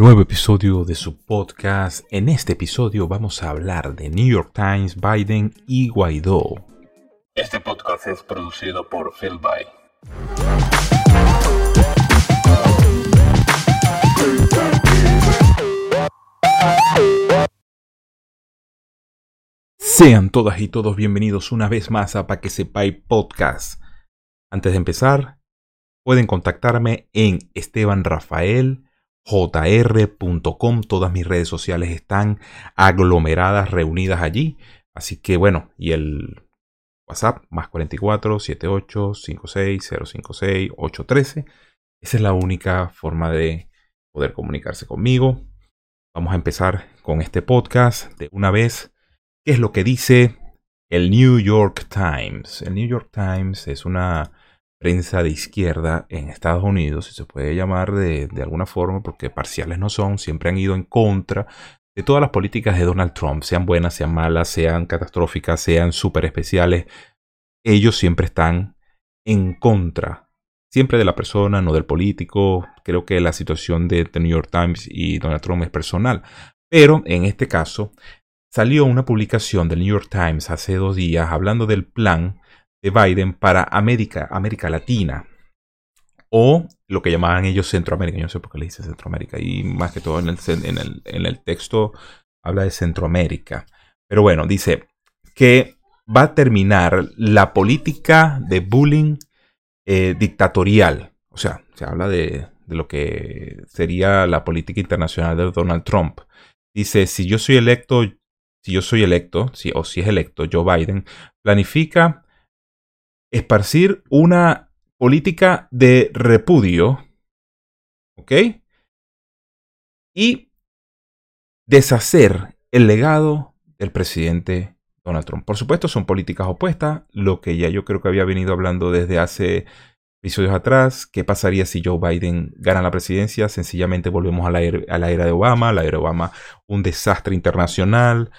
Nuevo episodio de su podcast. En este episodio vamos a hablar de New York Times, Biden y Guaidó. Este podcast es producido por Phil By. Sean todas y todos bienvenidos una vez más a Pa' que sepáis podcast. Antes de empezar, pueden contactarme en Esteban Rafael jr.com. Todas mis redes sociales están aglomeradas, reunidas allí. Así que bueno, y el WhatsApp más 44 78 56 056 813. Esa es la única forma de poder comunicarse conmigo. Vamos a empezar con este podcast de una vez. ¿Qué es lo que dice el New York Times? El New York Times es una prensa de izquierda en Estados Unidos, si se puede llamar de, alguna forma, porque parciales no son, siempre han ido en contra de todas las políticas de Donald Trump, sean buenas, sean malas, sean catastróficas, sean súper especiales. Ellos siempre están en contra, siempre de la persona, no del político. Creo que la situación de The New York Times y Donald Trump es personal. Pero en este caso, salió una publicación del New York Times hace dos días hablando del plan de Biden para América, América Latina. O lo que llamaban ellos Centroamérica. Yo no sé por qué le dice Centroamérica. Y más que todo en el, en el, texto habla de Centroamérica. Pero bueno, dice que va a terminar la política de bullying eh, dictatorial. O sea, se habla de, de, lo que sería la política internacional de Donald Trump. Dice, si yo soy electo, si yo soy electo, si, o si es electo Joe Biden, planifica esparcir una política de repudio, ¿ok? Y deshacer el legado del presidente Donald Trump. Por supuesto, son políticas opuestas, lo que ya yo creo que había venido hablando desde hace episodios atrás. ¿Qué pasaría si Joe Biden gana la presidencia? Sencillamente volvemos a la, la era de Obama, la era de Obama, un desastre internacional.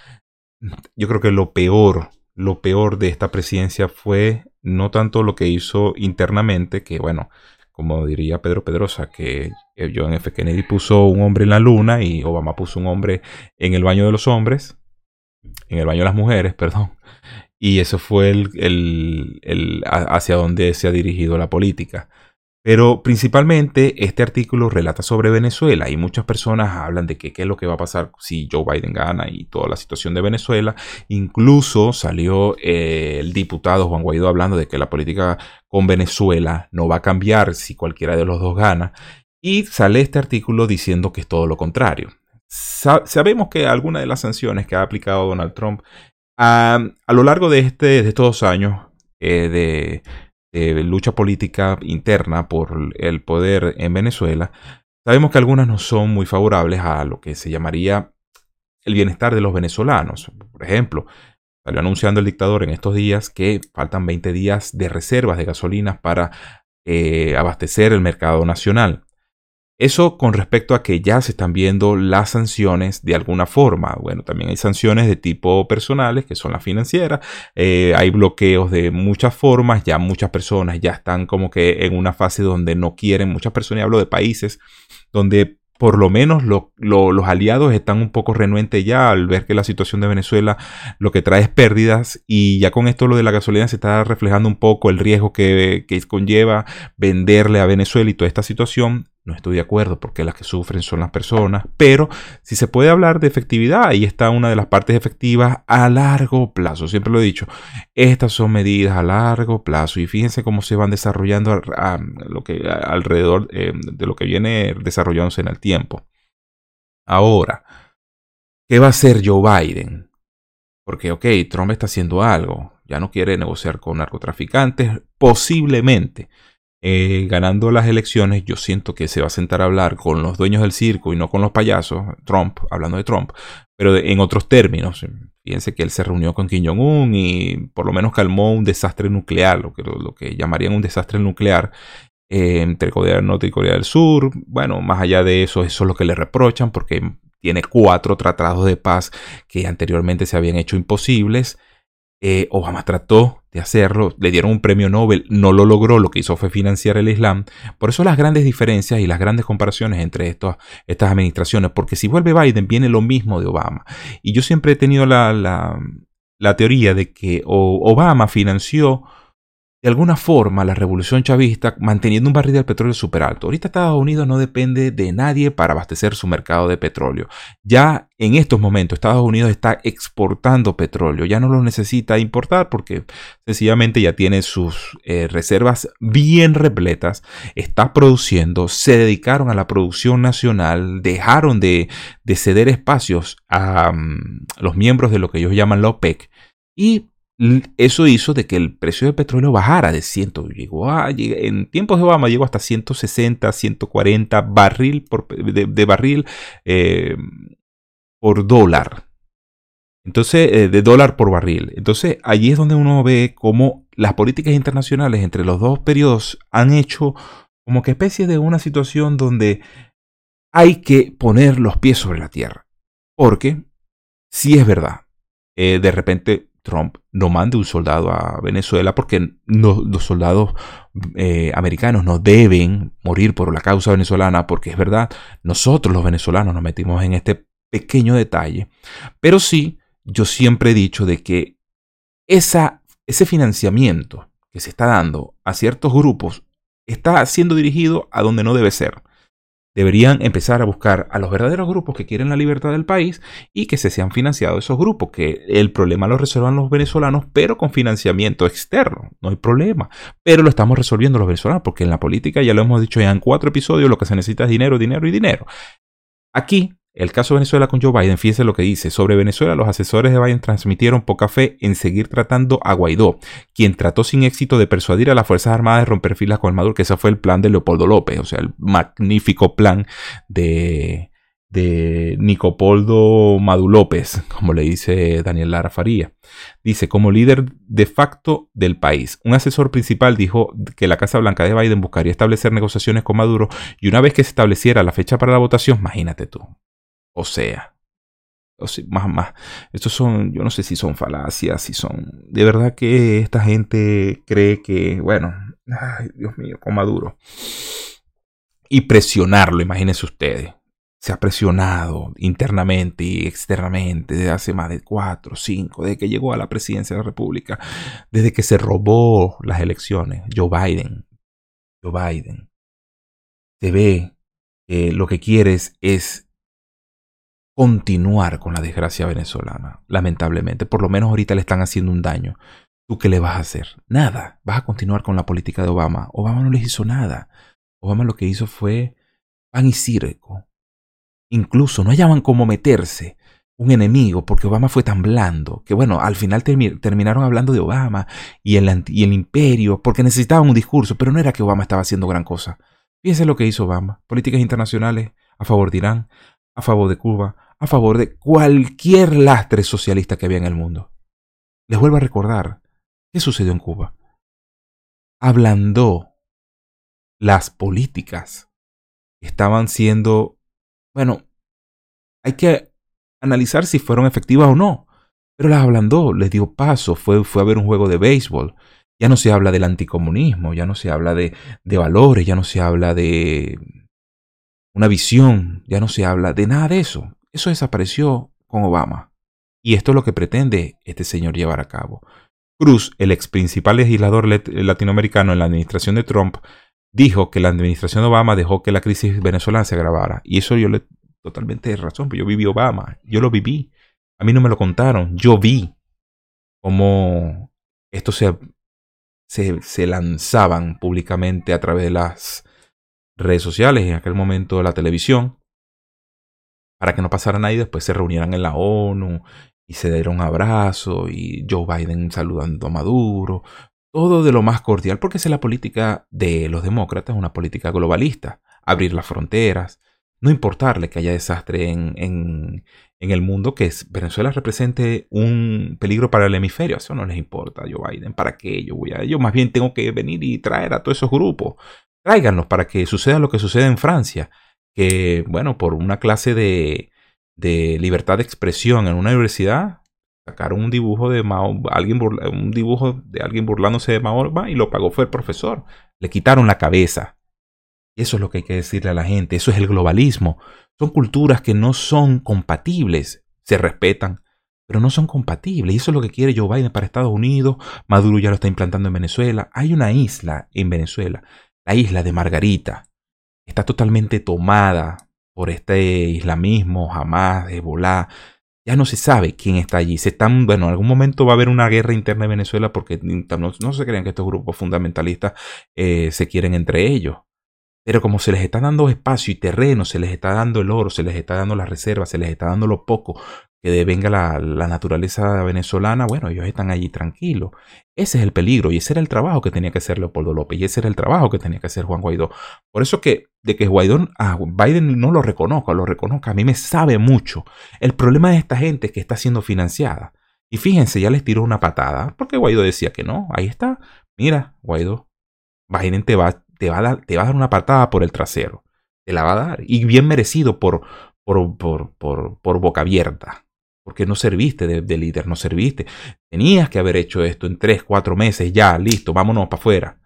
Yo creo que lo peor, lo peor de esta presidencia fue no tanto lo que hizo internamente, que bueno, como diría Pedro Pedrosa, que John F. Kennedy puso un hombre en la luna y Obama puso un hombre en el baño de los hombres, en el baño de las mujeres, perdón. Y eso fue el, el, hacia donde se ha dirigido la política. Pero principalmente este artículo relata sobre Venezuela y muchas personas hablan de qué es lo que va a pasar si Joe Biden gana y toda la situación de Venezuela. Incluso salió eh, el diputado Juan Guaidó hablando de que la política con Venezuela no va a cambiar si cualquiera de los dos gana. Y sale este artículo diciendo que es todo lo contrario. sabemos que algunas de las sanciones que ha aplicado Donald Trump a lo largo de, este, de estos dos años eh, de lucha política interna por el poder en Venezuela, sabemos que algunas no son muy favorables a lo que se llamaría el bienestar de los venezolanos. Por ejemplo, salió anunciando el dictador en estos días que faltan 20 días de reservas de gasolinas para eh, abastecer el mercado nacional. Eso con respecto a que ya se están viendo las sanciones de alguna forma. Bueno, también hay sanciones de tipo personales, que son las financieras. Eh, hay bloqueos de muchas formas. Ya muchas personas ya están como que en una fase donde no quieren. Muchas personas, y hablo de países donde por lo menos los aliados están un poco renuentes ya al ver que la situación de Venezuela lo que trae es pérdidas y ya con esto lo de la gasolina se está reflejando un poco el riesgo que, que conlleva venderle a Venezuela y toda esta situación. No estoy de acuerdo porque las que sufren son las personas, pero si se puede hablar de efectividad, ahí está una de las partes efectivas a largo plazo. Siempre lo he dicho, estas son medidas a largo plazo y fíjense cómo se van desarrollando lo que, alrededor eh, de lo que viene desarrollándose en el tiempo. Ahora, ¿qué va a hacer Joe Biden? Porque, ok, Trump está haciendo algo, ya no quiere negociar con narcotraficantes, posiblemente eh, ganando las elecciones, yo siento que se va a sentar a hablar con los dueños del circo y no con los payasos, Trump, hablando de Trump, pero en otros términos. Fíjense que él se reunió con Kim Jong-un y por lo menos calmó un desastre nuclear, lo que, lo que llamarían un desastre nuclear eh, entre Corea del Norte y Corea del Sur. Bueno, más allá de eso, eso es lo que le reprochan porque tiene cuatro tratados de paz que anteriormente se habían hecho imposibles Eh, Obama trató de hacerlo, le dieron un premio Nobel, no lo logró, lo que hizo fue financiar el Islam. Por eso las grandes diferencias y las grandes comparaciones entre estas administraciones, porque si vuelve Biden viene lo mismo de Obama. Y yo siempre he tenido la, la teoría de que Obama financió de alguna forma la revolución chavista manteniendo un barril de petróleo súper alto. Ahorita Estados Unidos no depende de nadie para abastecer su mercado de petróleo. Ya en estos momentos Estados Unidos está exportando petróleo, ya no lo necesita importar porque sencillamente ya tiene sus eh, reservas bien repletas, está produciendo, se dedicaron a la producción nacional, dejaron de, ceder espacios a mm, los miembros de lo que ellos llaman la OPEC y eso hizo de que el precio del petróleo bajara de 100, llegó a, en tiempos de Obama llegó hasta 160, 140 barril por, de, barril eh, por dólar. Entonces, eh, de dólar por barril. Entonces, allí es donde uno ve cómo las políticas internacionales entre los dos periodos han hecho como que especie de una situación donde hay que poner los pies sobre la tierra. Porque, si es verdad, eh, de repente Trump no mande un soldado a Venezuela porque los soldados eh, americanos no deben morir por la causa venezolana porque es verdad, nosotros los venezolanos nos metimos en este pequeño detalle. Pero sí, yo siempre he dicho de que esa, ese financiamiento que se está dando a ciertos grupos está siendo dirigido a donde no debe ser deberían empezar a buscar a los verdaderos grupos que quieren la libertad del país y que se sean financiados esos grupos, que el problema lo resuelvan los venezolanos, pero con financiamiento externo, no hay problema, pero lo estamos resolviendo los venezolanos, porque en la política, ya lo hemos dicho ya en cuatro episodios, lo que se necesita es dinero, dinero y dinero. Aquí el caso Venezuela con Joe Biden, fíjese lo que dice. Sobre Venezuela, los asesores de Biden transmitieron poca fe en seguir tratando a Guaidó, quien trató sin éxito de persuadir a las Fuerzas Armadas de romper filas con el Maduro, que ese fue el plan de Leopoldo López, o sea, el magnífico plan de, de Nicopoldo Madu López, como le dice Daniel Lara Faría. Dice, como líder de facto del país, un asesor principal dijo que la Casa Blanca de Biden buscaría establecer negociaciones con Maduro y una vez que se estableciera la fecha para la votación, imagínate tú, o sea. O más, más. Estos son, yo no sé si son falacias, si son. De verdad que esta gente cree que, bueno, ay, Dios mío, con Maduro. Y presionarlo, imagínense ustedes. Se ha presionado internamente y externamente desde hace más de cuatro, cinco, desde que llegó a la presidencia de la República, desde que se robó las elecciones. Joe Biden. Joe Biden. Se ve que lo que quieres es continuar con la desgracia venezolana, lamentablemente. Por lo menos ahorita le están haciendo un daño. ¿Tú qué le vas a hacer? Nada. Vas a continuar con la política de Obama. Obama no les hizo nada. Obama lo que hizo fue pan y circo. Incluso no hallaban cómo meterse un enemigo porque Obama fue tan blando que bueno, al final terminaron hablando de Obama y el, y el imperio porque necesitaban un discurso, pero no era que Obama estaba haciendo gran cosa. Fíjense lo que hizo Obama. Políticas internacionales a favor de Irán, a favor de Cuba, a favor de cualquier lastre socialista que había en el mundo. Les vuelvo a recordar, ¿qué sucedió en Cuba? Ablandó las políticas que estaban siendo, bueno, hay que analizar si fueron efectivas o no, pero las ablandó, les dio paso, fue, fue a ver un juego de béisbol. Ya no se habla del anticomunismo, ya no se habla de, de valores, ya no se habla de una visión, ya no se habla de nada de eso. Eso desapareció con Obama. Y esto es lo que pretende este señor llevar a cabo. Cruz, el ex principal legislador latinoamericano en la administración de Trump, dijo que la administración de Obama dejó que la crisis venezolana se agravara. Y eso yo le totalmente de razón, yo viví Obama, yo lo viví. A mí no me lo contaron, yo vi cómo esto se, se, se lanzaban públicamente a través de las redes sociales, en aquel momento la televisión, para que no pasara nada y después se reunieran en la ONU y se dieron abrazo y Joe Biden saludando a Maduro, todo de lo más cordial, porque es la política de los demócratas, una política globalista, abrir las fronteras, no importarle que haya desastre en, en, el mundo, que Venezuela represente un peligro para el hemisferio, eso no les importa a Joe Biden, ¿para qué yo voy a Yo más bien tengo que venir y traer a todos esos grupos, tráiganlos para que suceda lo que sucede en Francia, que, bueno, por una clase de, libertad de expresión en una universidad, Sacaron un dibujo de Mahoma, alguien un dibujo de alguien burlándose de Mahoma y lo pagó fue el profesor. Le quitaron la cabeza. Eso es lo que hay que decirle a la gente. Eso es el globalismo. Son culturas que no son compatibles. Se respetan, pero no son compatibles. Y eso es lo que quiere Joe Biden para Estados Unidos. Maduro ya lo está implantando en Venezuela. Hay una isla en Venezuela, la isla de Margarita. Está totalmente tomada por este islamismo, Hamas, Hezbollah. Ya no se sabe quién está allí. Se están, bueno, en algún momento va a haber una guerra interna en Venezuela porque no, se crean que estos grupos fundamentalistas eh, se quieren entre ellos. Pero como se les está dando espacio y terreno, se les está dando el oro, se les está dando las reservas, se les está dando lo poco que devenga la, la naturaleza venezolana, bueno, ellos están allí tranquilos. Ese es el peligro y ese era el trabajo que tenía que hacer Leopoldo López y ese era el trabajo que tenía que hacer Juan Guaidó. Por eso que de que Guaidó, ah, Biden no lo reconozca, lo reconozca, a mí me sabe mucho. El problema de esta gente es que está siendo financiada. Y fíjense, ya les tiró una patada, porque Guaidó decía que no, ahí está. Mira, Guaidó, Biden te va te va, a dar, te va a dar una patada por el trasero. Te la va a dar. Y bien merecido por, por, por, por, por boca abierta. Porque no serviste de, líder, no serviste. Tenías que haber hecho esto en tres, cuatro meses, ya, listo, vámonos para afuera.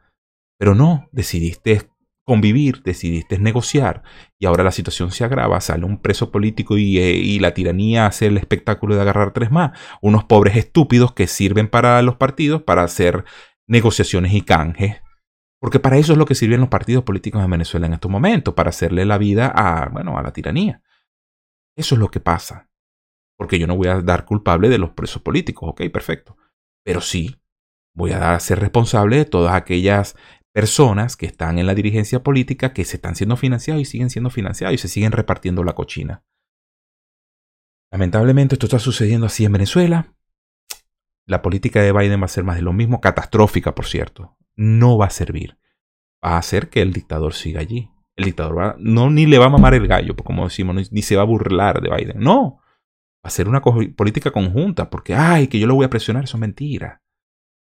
Pero no, decidiste convivir, decidiste negociar y ahora la situación se agrava, sale un preso político y, eh, y, la tiranía hace el espectáculo de agarrar tres más, unos pobres estúpidos que sirven para los partidos para hacer negociaciones y canjes porque para eso es lo que sirven los partidos políticos en Venezuela en estos momentos, para hacerle la vida a, bueno, a la tiranía. Eso es lo que pasa. Porque yo no voy a dar culpable de los presos políticos, ok, perfecto. Pero sí voy a ser responsable de todas aquellas personas que están en la dirigencia política que se están siendo financiados y siguen siendo financiados y se siguen repartiendo la cochina. Lamentablemente esto está sucediendo así en Venezuela. La política de Biden va a ser más de lo mismo, catastrófica, por cierto no va a servir. Va a hacer que el dictador siga allí. El dictador va, no ni le va a mamar el gallo, como decimos, ni, se va a burlar de Biden. No. Ser una política conjunta, porque, ay, que yo lo voy a presionar, eso es mentira.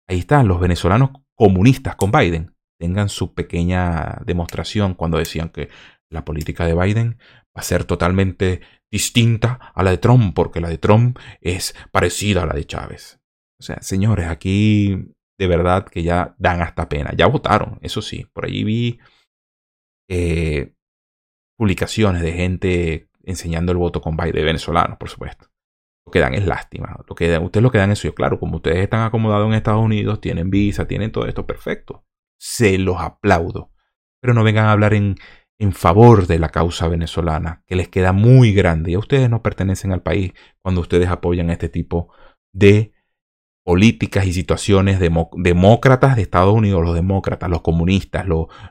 Ahí están los venezolanos comunistas con Biden. Tengan su pequeña demostración cuando decían que la política de Biden va a ser totalmente distinta a la de Trump, porque la de Trump es parecida a la de Chávez. O sea, señores, aquí de verdad que ya dan hasta pena. Ya votaron, eso sí. Por allí vi eh, publicaciones de gente enseñando el voto con baile venezolanos, por supuesto. Lo que dan es lástima. Lo que ustedes lo que dan es yo, claro, como ustedes están acomodados en Estados Unidos, tienen visa, tienen todo esto, perfecto. Se los aplaudo. Pero no vengan a hablar en, en favor de la causa venezolana, que les queda muy grande. Y a ustedes no pertenecen al país cuando ustedes apoyan este tipo de políticas y situaciones demócratas de Estados Unidos, los demócratas, los comunistas,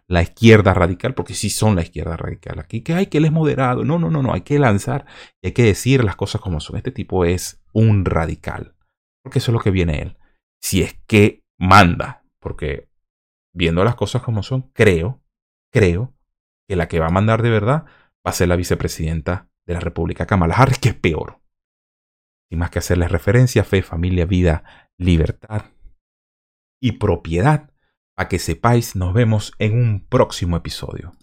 la izquierda radical, porque sí son la izquierda radical. Aquí que hay que él es moderado. No, no, no, no, hay que lanzar hay que decir las cosas como son. Este tipo es un radical, porque eso es lo que viene él. Si es que manda, porque viendo las cosas como son, creo, creo que la que va a mandar de verdad va a ser la vicepresidenta de la República, Kamala Harris, que es peor. Sin más que hacerles referencia, fe, familia, vida, libertad y propiedad. A que sepáis, nos vemos en un próximo episodio.